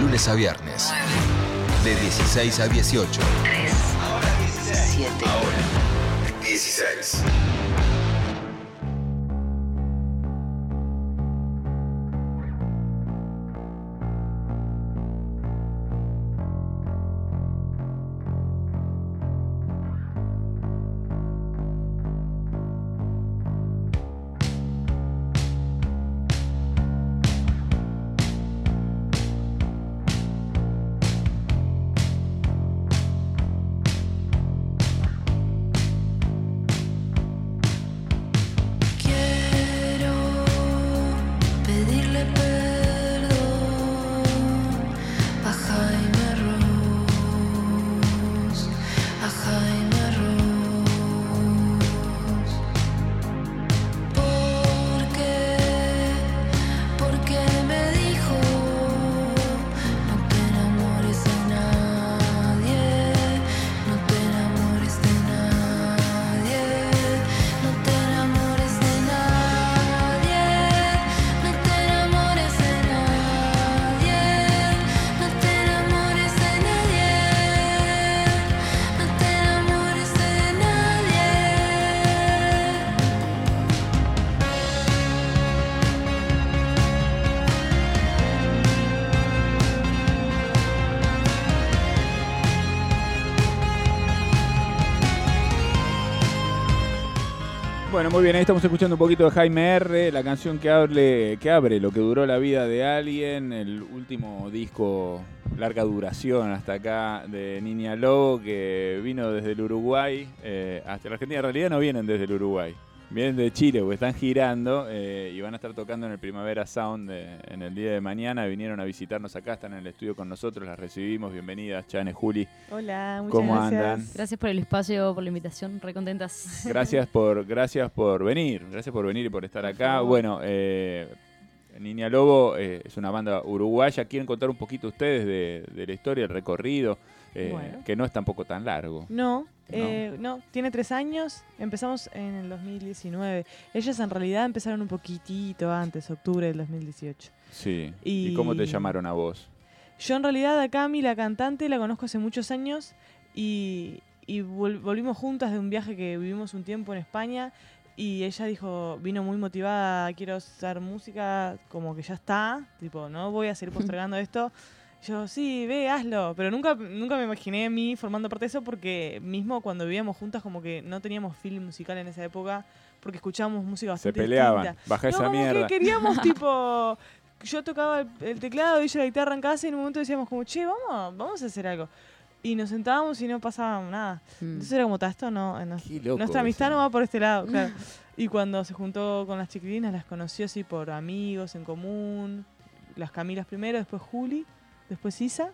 lunes a viernes. De 16 a 18. 3, 7, Ahora. 16. Muy bien, ahí estamos escuchando un poquito de Jaime R, la canción que, hable, que abre lo que duró la vida de alguien, el último disco larga duración hasta acá de Niña Lobo, que vino desde el Uruguay eh, hasta la Argentina. En realidad no vienen desde el Uruguay, vienen de Chile, porque están girando eh, y van a estar tocando en el Primavera Sound eh, en el día de mañana. Vinieron a visitarnos acá, están en el estudio con nosotros, las recibimos. Bienvenidas, Chane, Juli. Hola, muchas ¿Cómo gracias. andan? Gracias por el espacio, por la invitación, re contentas. Gracias por, gracias por venir, gracias por venir y por estar acá. Bueno, eh, Niña Lobo eh, es una banda uruguaya. ¿Quieren contar un poquito ustedes de, de la historia, el recorrido? Eh, Bueno. Que no es tampoco tan largo. No, eh, no, tiene tres años. Empezamos en el 2019. Ellas en realidad empezaron un poquitito antes, octubre del 2018. Sí. ¿Y, Y- cómo te llamaron a vos? Yo en realidad a Cami, la cantante, la conozco hace muchos años y, y vol- volvimos juntas de un viaje que vivimos un tiempo en España y ella dijo, vino muy motivada, quiero hacer música, como que ya está, tipo, no voy a seguir postergando esto. Yo, sí, ve, hazlo, pero nunca, nunca me imaginé a mí formando parte de eso porque mismo cuando vivíamos juntas como que no teníamos film musical en esa época porque escuchábamos música Se bastante peleaban. distinta. Baja No, esa como mierda. que queríamos tipo yo tocaba el, el teclado y ella la guitarra en casa y en un momento decíamos como che vamos vamos a hacer algo y nos sentábamos y no pasaba nada Mm. entonces era como "Ta, esto no, no- Qué loco nuestra amistad eso. no va por este lado claro y cuando se juntó con las chiquilinas las conoció así por amigos en común las Camilas primero después Juli después Isa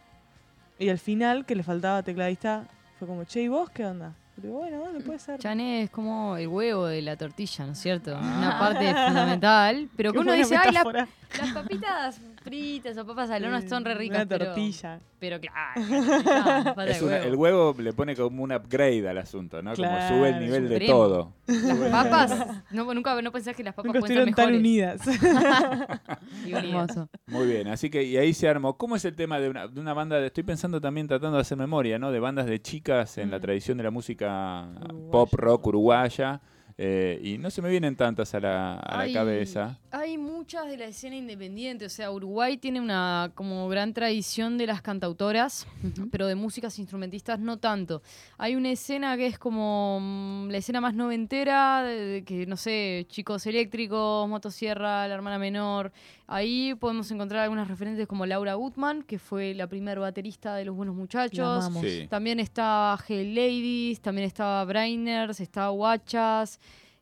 y al final que le faltaba tecladista fue como che y vos qué onda digo, bueno dale puede ser Chané es como el huevo de la tortilla, ¿no es cierto? Ah. Una parte fundamental. Pero que uno dice, ay, la- metáfora". las papitas fritas o papas al horno son re ricas. una pero- tortilla Pero, claro, no, Es una- huevo. el huevo le pone como un upgrade al asunto, ¿no? como Claro, sube el nivel de todo. Las papas, no, nunca no pensás que las papas nunca pueden estuvieron tan unidas y. Hermoso. Muy bien, así que y ahí se armó. ¿Cómo es el tema de una, de una banda? de- estoy pensando también tratando de hacer memoria, ¿no? De bandas de chicas en la tradición de la música Uruguaya. pop rock uruguaya. Eh, y no se me vienen tantas a la, a la cabeza. Hay muchas de la escena independiente, o sea, Uruguay tiene una como gran tradición de las cantautoras, pero de músicas instrumentistas no tanto. Hay una escena que es como mm, la escena más noventera, de, de que no sé, chicos eléctricos, motosierra, la hermana menor. Ahí podemos encontrar algunas referentes como Laura Gutman, que fue la primer baterista de Los Buenos Muchachos. Sí. También estaba Hell Ladies, también estaba Brainers, estaba Guachas.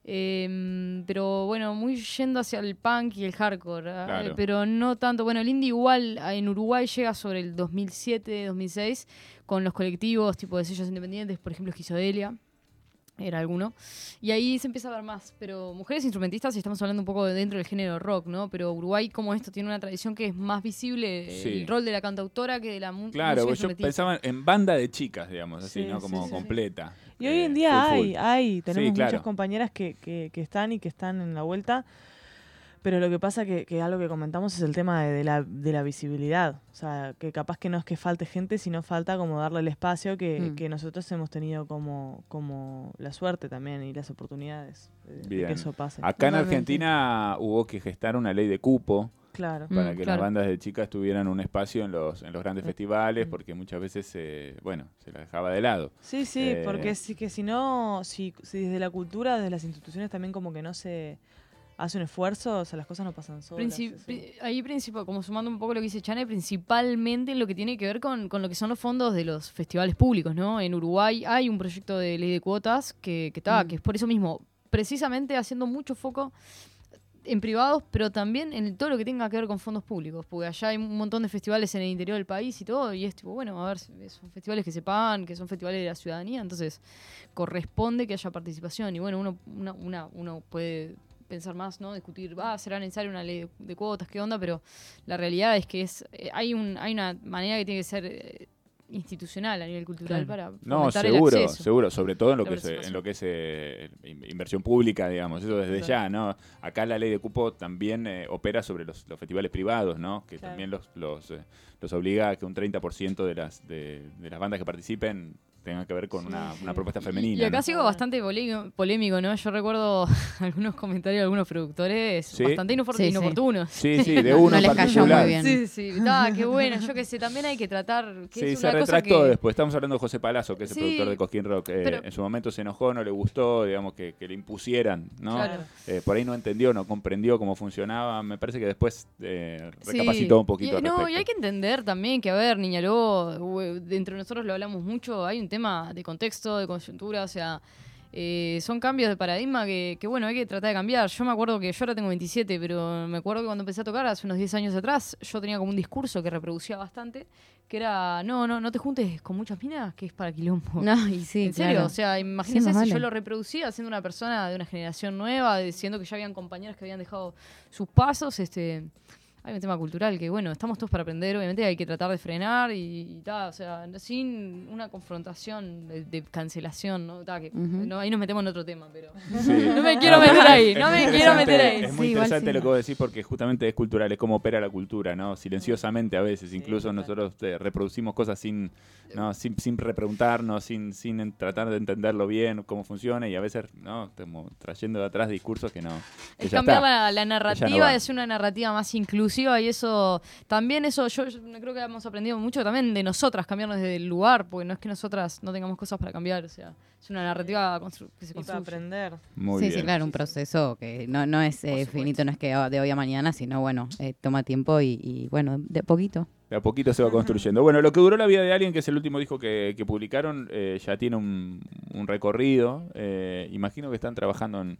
em, pero bueno, muy yendo hacia el punk y el hardcore. ah, Claro. eh, Pero no tanto. Bueno, el indie igual ah, en Uruguay llega sobre el 2007, 2006, con los colectivos tipo de sellos independientes, por ejemplo, Esquizodelia. Era alguno. Y ahí se empieza a ver más. Pero mujeres instrumentistas, y estamos hablando un poco de dentro del género rock, ¿no? Pero Uruguay, como esto, tiene una tradición que es más visible Sí. el rol de la cantautora que de la mu- Claro, música yo instrumentista. pensaba en banda de chicas, digamos, así, Sí, ¿no? Como sí, sí. completa. Y hoy en Eh, día full, hay, full. hay, tenemos claro. muchas compañeras que, que, que están y que están en la vuelta. Pero lo que pasa que, que algo que comentamos es el tema de, de la, de la visibilidad. O sea, que capaz que no es que falte gente, sino falta como darle el espacio que, Mm. que nosotros hemos tenido como, como la suerte también y las oportunidades de, que eso pase. Acá en. Argentina hubo que gestar una ley de cupo Claro. Mm, para que claro. las bandas de chicas tuvieran un espacio en los, en los grandes Mm. festivales, Mm. porque muchas veces, eh, bueno, se las dejaba de lado. Sí, sí, Eh, porque sí que si no, si, si desde la cultura, desde las instituciones también como que no se hace un esfuerzo, o sea, las cosas no pasan solas. Princip- pri- ahí como sumando un poco lo que dice Chane, principalmente en lo que tiene que ver con, con lo que son los fondos de los festivales públicos, ¿no? En Uruguay hay un proyecto de ley de cuotas que, que, está, Mm. que es por eso mismo, precisamente haciendo mucho foco en privados, pero también en todo lo que tenga que ver con fondos públicos, porque allá hay un montón de festivales en el interior del país y todo, y es tipo, bueno, a ver, son festivales que se pagan, que son festivales de la ciudadanía, entonces corresponde que haya participación, y bueno, uno, una, una- uno puede pensar más, ¿no? Discutir, va, será necesaria una ley de, de cuotas, qué onda, pero la realidad es que es eh, hay un hay una manera que tiene que ser eh, institucional a nivel cultural para No, el seguro, seguro, sobre todo en lo La que es, eh, en participación. lo que es eh, in- inversión pública, digamos, eso desde Claro. ya, ¿no? Acá la ley de cupo también eh, opera sobre los, los festivales privados, ¿no? Que Claro. también los, los, eh, los obliga a que un 30% de las, de, de las bandas que participen tengan que ver con Sí, una, sí. una propuesta femenina. Y acá ¿no? sigo bastante polé- polémico, ¿no? Yo recuerdo algunos comentarios de algunos productores Sí. bastante Sí, sí. inoportunos. Sí, sí, de uno No les cayó muy bien. Sí, sí, está, qué bueno. Yo que sé, también hay que tratar. Que Sí, es se cosa retractó que, después. Estamos hablando de José Palazzo, que es el Sí, productor de Cosquín Rock. Eh, pero- en su momento se enojó, no le gustó, digamos, que, que le impusieran, ¿no? Claro. Eh, por ahí no entendió, no comprendió cómo funcionaba. Me parece que después eh, Sí. recapacitó un poquito Y, al no, y hay que entender también que, a ver, Niña Lobo, dentro de nosotros lo hablamos mucho, hay un tema de contexto, de coyuntura, o sea, eh, son cambios de paradigma que, que, bueno, hay que tratar de cambiar. Yo me acuerdo que yo ahora tengo 27, pero me acuerdo que cuando empecé a tocar hace unos 10 años atrás, yo tenía como un discurso que reproducía bastante, que era, no, no, no te juntes con muchas minas, que es para quilombo. No, y sí, en serio, o sea, imagínense si yo lo reproducía siendo una persona de una generación nueva, diciendo que ya habían compañeros que habían dejado sus pasos, este hay un tema cultural que bueno, estamos todos para aprender, obviamente hay que tratar de frenar y, y ta, o sea, sin una confrontación de, de cancelación, ¿no? Ta, que, no, ahí nos metemos en otro tema, pero Sí. no me quiero meter ahí, no me quiero meter ahí. Es muy Sí, interesante sí. lo que vos decís porque justamente es cultural, es como opera la cultura, ¿no? Silenciosamente a veces, incluso nosotros eh, reproducimos cosas sin, ¿no? sin, sin repreguntarnos, sin, sin tratar de entenderlo bien, cómo funciona y a veces, ¿no? Estamos trayendo de atrás discursos que no. que Es cambiar está. la, no narrativa, va. es una narrativa más inclusiva y eso, también eso, yo, yo creo que hemos aprendido mucho también de nosotras, cambiarnos desde el lugar, porque no es que nosotras no tengamos cosas para cambiar, o sea, es una narrativa que se Y para construye. aprender. Muy sí, bien. sí, claro, un proceso que no, no es eh, finito, no es que de hoy a mañana, sino bueno, eh, toma tiempo y, y, bueno, de a poquito. De a poquito se va construyendo. Bueno, lo que duró la vida de alguien, que es el último disco que, que publicaron, eh, ya tiene un, un recorrido. Eh, imagino que están trabajando en, en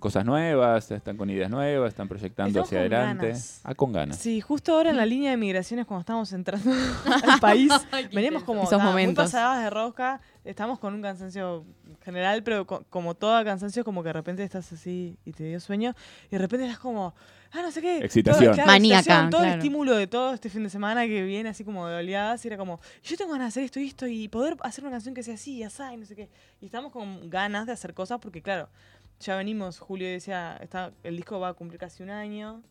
cosas nuevas, están con ideas nuevas, están proyectando Estamos hacia con adelante. ganas. Ah, con ganas. Sí, justo ahora en la línea de migraciones, cuando estamos entrando al país, intenso. como Esos nada, muy momentos. pasadas de rosca, estamos con un cansancio general, pero co- como todo cansancio, como que de repente estás así y te dio sueño, y de repente estás como, ah, no sé qué. Excitación. Todo, claro, Maníaca, excitación, todo el claro. estímulo de todo este fin de semana que viene así como de oleadas, y era como, yo tengo ganas de hacer esto y esto, y poder hacer una canción que sea así, y así, y no sé qué. Y estamos con ganas de hacer cosas, porque claro, ya venimos, Julio decía, está, el disco va a cumplir casi un año.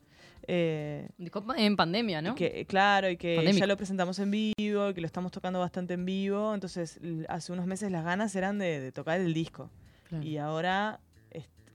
Eh, Disco En pandemia, ¿no? que, claro, y que ya lo presentamos en vivo, y que lo estamos tocando bastante en vivo. Entonces, hace unos meses las ganas eran de, de tocar el disco. Claro. Y ahora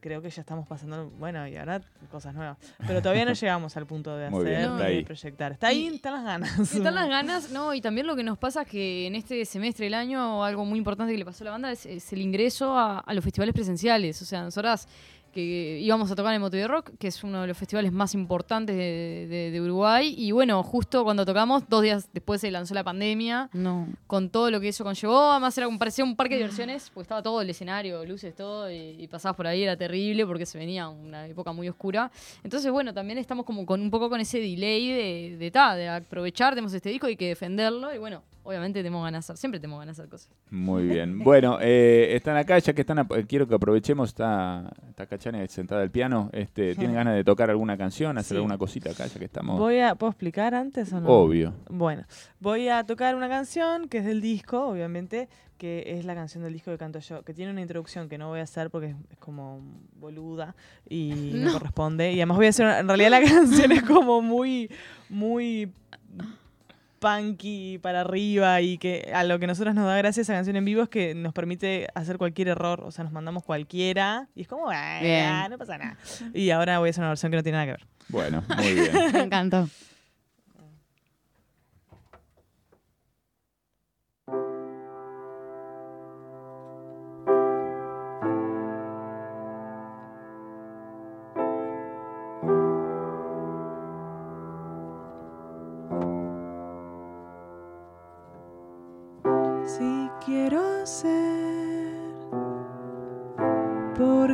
creo que ya estamos pasando, bueno, y ahora cosas nuevas. Pero todavía no llegamos al punto de bien, hacer ni de proyectar. Está ahí, Y- están las ganas. Están las ganas, ¿no? Y también lo que nos pasa es que en este semestre del año algo muy importante que le pasó a la banda es, es el ingreso a, a los festivales presenciales. O sea, nosotras que íbamos a tocar en de Rock, que es uno de los festivales más importantes de, de- de Uruguay. Y bueno, justo cuando tocamos, dos días después se lanzó la pandemia, No. con todo lo que eso conllevó. Además, era parecía un parque de diversiones, porque estaba todo el escenario, luces, todo, y, y pasabas por ahí, era terrible porque se venía una época muy oscura. Entonces, bueno, también estamos como con un poco con ese delay de, de, ta, de aprovechar, tenemos este disco y que defenderlo. Y bueno, obviamente tenemos ganas de hacer, siempre tenemos ganas de hacer cosas. Muy bien. Bueno, eh, están acá, ya que están, ap- quiero que aprovechemos, está, está Cachane sentada al piano. Este, ¿Tienen ganas de tocar alguna canción, hacer Sí. alguna cosita acá, ya que estamos? Voy a, ¿Puedo explicar antes o no? Obvio. Bueno, voy a tocar una canción que es del disco, obviamente, que es la canción del disco que canto yo, que tiene una introducción que no voy a hacer porque es, es como boluda y no. No. corresponde. Y además voy a hacer, una- en realidad la canción es como muy, muy punky para arriba y que a lo que nosotros nos da gracia esa canción en vivo es que nos permite hacer cualquier error, o sea, nos mandamos cualquiera y es como, "Ah, Bien. no pasa nada. Y ahora voy a hacer una versión que no tiene nada que ver. Bueno, muy bien. Me encantó.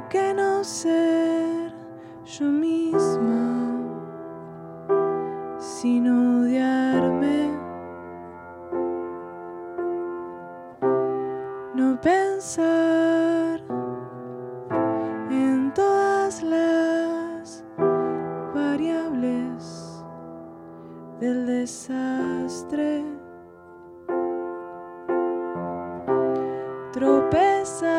¿Por qué no ser yo misma? Sin odiarme, no pensar en todas las variables del desastre. tropezar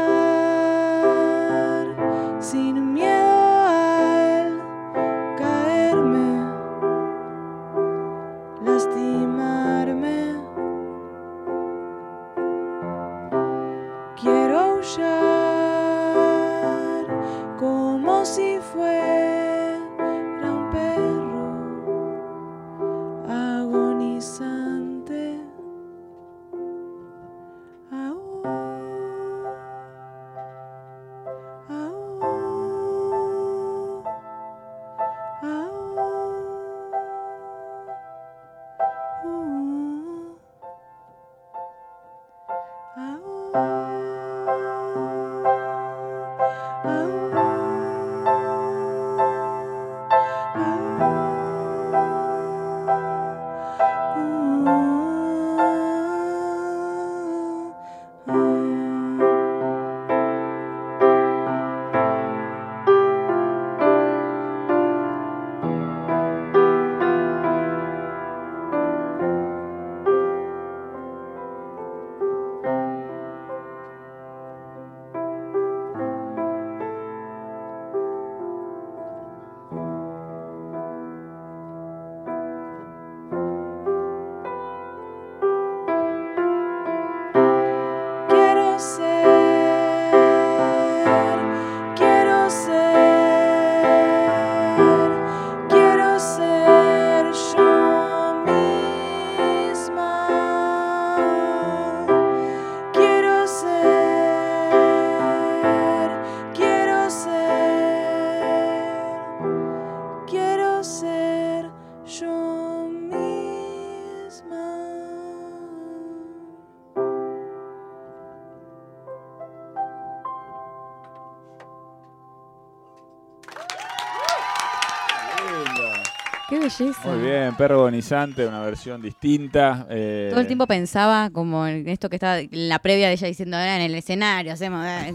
bien, perro agonizante, una versión distinta. eh, Todo el tiempo pensaba como en esto que estaba en la previa de ella diciendo ahora en el escenario hacemos eh,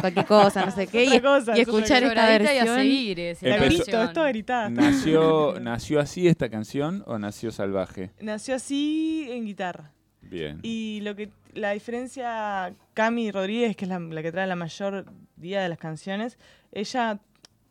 cualquier cosa, no sé qué. Y, Otra cosa, y es otra escuchar esta Lloradita y a versión. seguir es La la Empezó- Grito, canción. esto. ¿Nació, ¿Nació así esta canción o nació salvaje? Nació así en guitarra. Bien. Y lo que la diferencia, Cami Rodríguez, que es la, la que trae la mayor día de las canciones, ella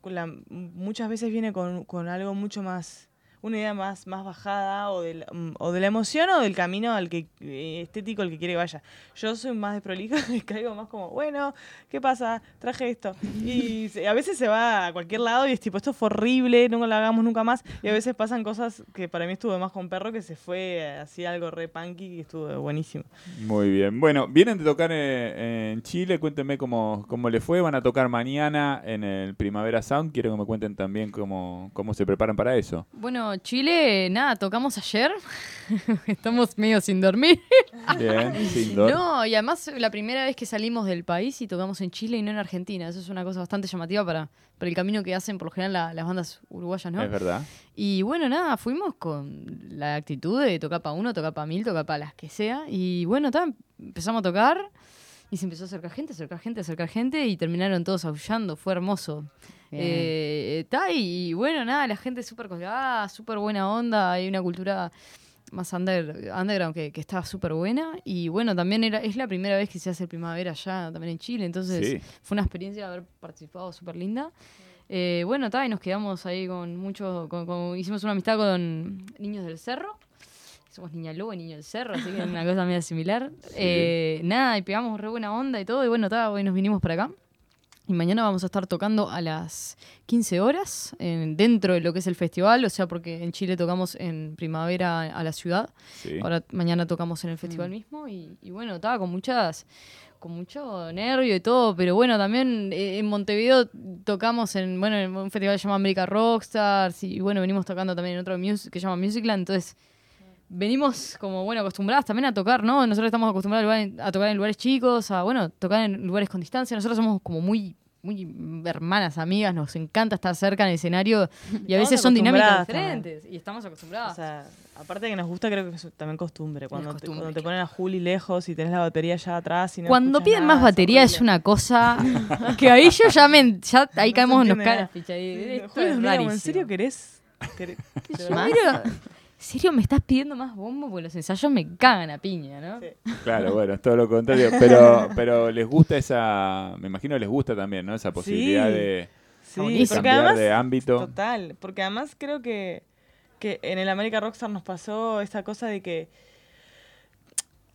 la- muchas veces viene con, con algo mucho más, una idea más, más bajada o de, la, mm, o de la emoción o del camino al que eh, estético al que quiere que vaya. Yo soy más desprolija y caigo más como, bueno, ¿qué pasa? Traje esto. Y a veces se va a cualquier lado y es tipo, esto fue horrible, no lo hagamos nunca más. Y a veces pasan cosas que para mí estuvo más con perro que se fue así algo re punky y estuvo buenísimo. Muy bien. Bueno, vienen de tocar eh, en Chile. Cuéntenme cómo, cómo le fue. Van a tocar mañana en el Primavera Sound. Quiero que me cuenten también cómo, cómo se preparan para eso. Bueno, Chile, nada, tocamos ayer. Estamos medio sin dormir. Bien, sin dor- No, y además la primera vez que salimos del país y tocamos en Chile y no en Argentina. Eso es una cosa bastante llamativa para, para el camino que hacen por lo general la- las bandas uruguayas, ¿no? Es verdad. Y bueno, nada, fuimos con la actitud de tocar para uno, tocar para mil, tocar para las que sea. Y bueno, ta, empezamos a tocar y se empezó a acercar gente, acercar gente, acercar gente y terminaron todos aullando. Fue hermoso. Eh, y bueno, nada, la gente súper colgada, súper buena onda. Hay una cultura más under- underground que, que está súper buena. Y bueno, también era, es la primera vez que se hace el primavera allá, también en Chile. Entonces Sí. fue una experiencia haber participado súper linda. Eh, bueno, ta, y nos quedamos ahí con muchos, con- con- hicimos una amistad con niños del cerro. Somos niña lobo y niño del cerro, así que es una cosa medio similar. Eh, nada, y pegamos re buena onda y todo, y bueno, ta, hoy nos vinimos para acá. Y mañana vamos a estar tocando a las 15 horas en- dentro de lo que es el festival, o sea, porque en Chile tocamos en primavera a la ciudad. Sí. Ahora mañana tocamos en el festival mismo y, y bueno, estaba con muchas con mucho nervio y todo, pero bueno, también eh, en Montevideo tocamos en bueno, en un festival que se llama America Rockstars y bueno, venimos tocando también en otro mus- que se llama Musicland, entonces venimos como bueno, acostumbradas también a tocar, ¿no? Nosotros estamos acostumbrados a, lugar- a tocar en lugares chicos, a bueno, tocar en lugares con distancia. Nosotros somos como muy muy hermanas, amigas, nos encanta estar cerca en el escenario y a veces son dinámicas también. diferentes y estamos acostumbradas. O sea, aparte de que nos gusta, creo que es también costumbre. Cuando, te, cuando ponen a Juli lejos y tenés la batería allá atrás y no Cuando piden nada, más batería es una cosa que ahí yo ya me ya ahí No caemos en los caras, Juli ¿En serio querés? querés-. Serio? ¿En serio me estás pidiendo más bombo? Porque los ensayos me cagan a piña, ¿no? Sí. Claro, bueno, es todo lo contrario. Pero, pero les gusta esa. Me imagino les gusta también, ¿no? Esa posibilidad Sí. de, Sí, de porque cambiar además, de ámbito. total, porque además creo que, que en el America Rockstar nos pasó esta cosa de que,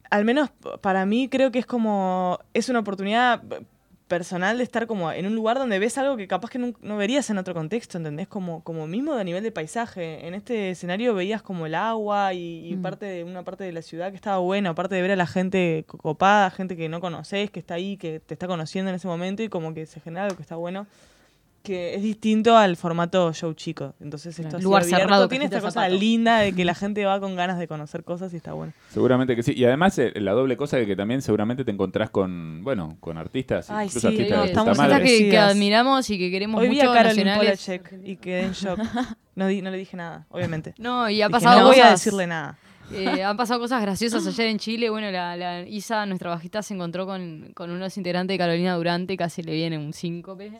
al menos para mí creo que es como, es una oportunidad personal de estar como en un lugar donde ves algo que capaz que no, no verías en otro contexto, ¿entendés? Como, como mismo a nivel de paisaje. En este escenario veías como el agua y, y Mm. parte de una parte de la ciudad que estaba buena, aparte de ver a la gente co- copada, gente que no conoces, que está ahí, que te está conociendo en ese momento y como que se genera algo que está bueno que es distinto al formato show chico. Entonces esto Claro. Lugar abierto cerrado, tiene esta cosa zapato. linda de que la gente va con ganas de conocer cosas y está bueno. Seguramente que sí. Y además eh, la doble cosa de que también seguramente te encontrás con, bueno, con artistas, Ay, incluso sí, artistas de estamos madre. que, admiramos y que queremos Hoy vi a mucho Carolyn y quedé en shock. No, di- no le dije nada, obviamente. No, y ha Dije, pasado no voy a cosas- decirle nada. Eh, han pasado cosas graciosas ayer en Chile. Bueno, la, la Isa, nuestra bajista, se encontró con, con unos integrantes de Carolina Durante. Casi le viene un síncope.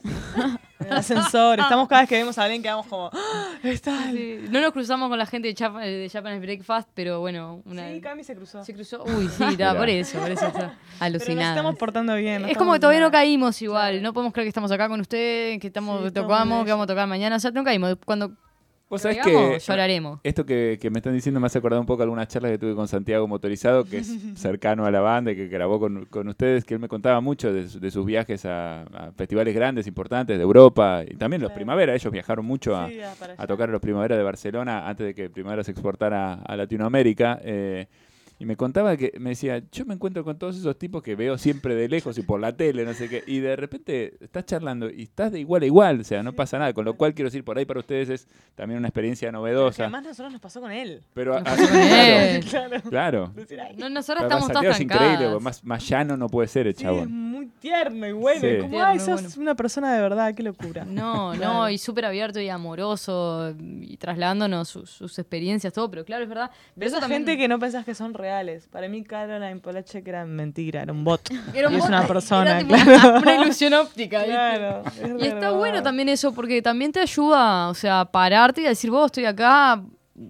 El ascensor. Estamos cada vez que vemos a alguien quedamos como. ¡Ah! Está. Sí, Sí, No nos cruzamos con la gente de, Chap- de Japanese Breakfast, pero bueno, una, Cami se cruzó. se cruzó. Uy, sí, está, por eso, por eso está. Pero nos Alucinada. estamos portando bien. Es como que todavía no caímos igual. No podemos creer que estamos acá con ustedes, que estamos Sí, tocamos, que vamos a tocar mañana. O sea, no caímos. Cuando Vos sabés que lloraremos. esto que, que me están diciendo me hace acordar un poco algunas charlas que tuve con Santiago Motorizado, que es cercano a la banda y que grabó con, con ustedes, que él me contaba mucho de, de sus viajes a, a festivales grandes, importantes de Europa y también los primavera. Ellos viajaron mucho a, Sí, tocar a los Primavera de Barcelona antes de que Primavera se exportara a Latinoamérica. eh, y me contaba que me decía, yo me encuentro con todos esos tipos que veo siempre de lejos y por la tele, no sé qué, y de repente estás charlando y estás de igual a igual, o sea, no pasa nada, con lo cual quiero decir, por ahí para ustedes es también una experiencia novedosa. además nosotros nos pasó con él. Pero a- pasó con claro, él. Claro. claro. Decir, "Ay, No, nosotros estamos todas es increíble, más, más llano no puede ser el Sí, es chabón. muy tierno y bueno. Sí. y como, ay, sos bueno. una persona de verdad, qué locura. No, Claro. no, y súper abierto y amoroso y trasladándonos sus, sus experiencias, todo, pero claro, es verdad. Pero Ves eso a también gente que no pensás que son reales. Para mí, Caroline Polachek era mentira, era un bot. era un y es una persona, era claro. una ilusión óptica. Claro. es Y está verdad. bueno también eso, porque también te ayuda, o sea, a pararte y a decir, vos estoy acá,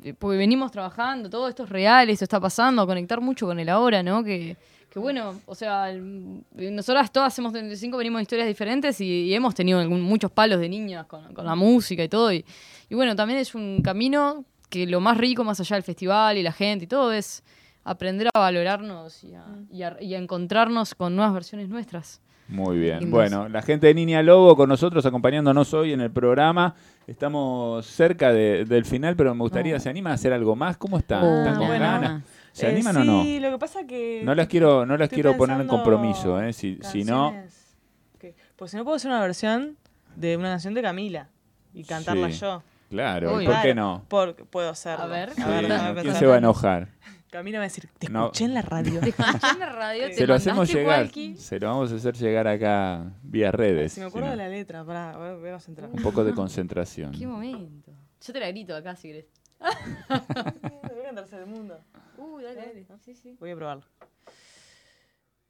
eh, porque venimos trabajando, todo esto es real, esto está pasando, a conectar mucho con el ahora, ¿no? Que, que bueno, o sea, el- nosotras todas hacemos 35, venimos de historias diferentes y, y hemos tenido algún- muchos palos de niñas con, con la música y todo. Y, y bueno, también es un camino que lo más rico, más allá del festival y la gente y todo, es aprender a valorarnos y a, y a- y a encontrarnos con nuevas versiones nuestras. Muy bien. Bueno, la gente de Niña Lobo con nosotros acompañándonos hoy en el programa. Estamos cerca de- del final, pero me gustaría, ¿se anima a hacer algo más? ¿Cómo están? Oh, ¿Están con bueno. ganas? ¿Se Eh, animan o no? Sí, lo que pasa que. No las quiero, no las quiero poner en compromiso, ¿eh? Si, si no, Pues si no puedo hacer una versión de una canción de Camila y cantarla Sí. yo. Claro, Uy, ¿y ¿por qué no? Por, puedo hacerlo. A ver. A Sí, ver, déjame ¿Quién pensar. se va a enojar? Camila va a decir, te No. escuché en la radio. Te escuché en la radio, te Se lo hacemos llegar. walkie. Se lo vamos a hacer llegar acá vía redes. si me acuerdo si de la letra, pará, voy a concentrar. Un poco de concentración. Qué momento. Yo te la grito acá si querés. Voy a Tercer Mundo. Uy, dale, dale. Sí, sí. Voy a probarlo.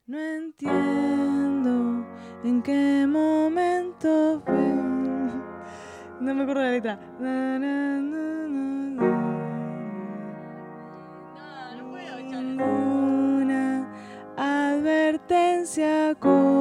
No entiendo en qué momento fue. No me acuerdo de la letra. Na, na, na. Cómo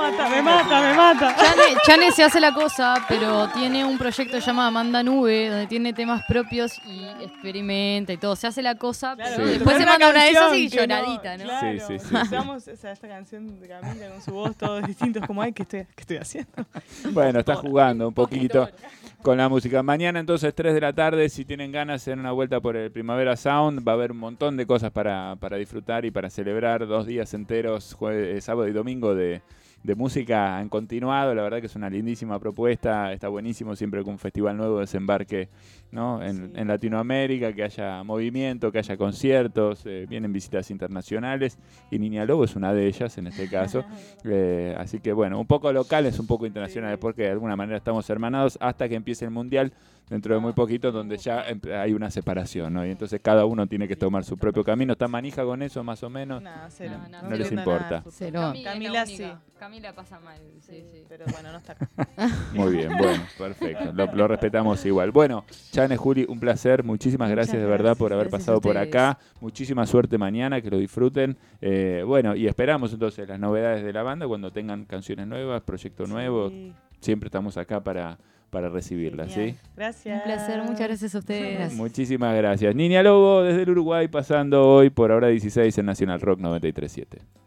Me va a matar, me mata, me mata. Chane, Chane se hace la cosa, pero tiene un proyecto llamado Amanda Nube, donde tiene temas propios y experimenta y todo. Se hace la cosa, Claro, pero Sí. después se manda una de esas y lloradita, ¿no? Claro, Sí, sí, sí, usamos esa, esta canción de Camila con su voz, todos distintos, como, ay, ¿qué estoy, qué estoy haciendo? Bueno, está jugando un poquito con la música. Mañana entonces 3 de la tarde, si tienen ganas de dar una vuelta por el Primavera Sound, va a haber un montón de cosas para, para disfrutar y para celebrar dos días enteros, jueves, sábado y domingo de, de música en continuado. La verdad que es una lindísima propuesta, está buenísimo siempre con un festival nuevo desembarque ¿no? en, Sí. en Latinoamérica, que haya movimiento, que haya conciertos, eh, vienen visitas internacionales y Niña Lobo es una de ellas en este caso. Eh, así que bueno, un poco locales, un poco internacionales, Sí. porque de alguna manera estamos hermanados hasta que empiece el mundial dentro de muy poquito, donde ya hay una separación, ¿no? Y entonces cada uno tiene que tomar su propio camino. ¿Está manija con eso, más o menos? Cero. No, no, les importa. Cero. Camila, sí. Camila pasa mal, sí, sí. Pero bueno, no está acá. Muy bien, bueno, perfecto. Lo, lo respetamos igual. Bueno, Chane, Juli, un placer. Muchísimas gracias de verdad por haber gracias pasado por acá. Muchísima suerte mañana, que lo disfruten. Eh, bueno, y esperamos entonces las novedades de la banda cuando tengan canciones nuevas, proyecto nuevo. Sí, Siempre estamos acá para, para recibirlas, ¿sí? Gracias. Un placer, muchas gracias a ustedes. Gracias. Muchísimas gracias. Niña Lobo desde el Uruguay pasando hoy por ahora 16 en Nacional Rock 937.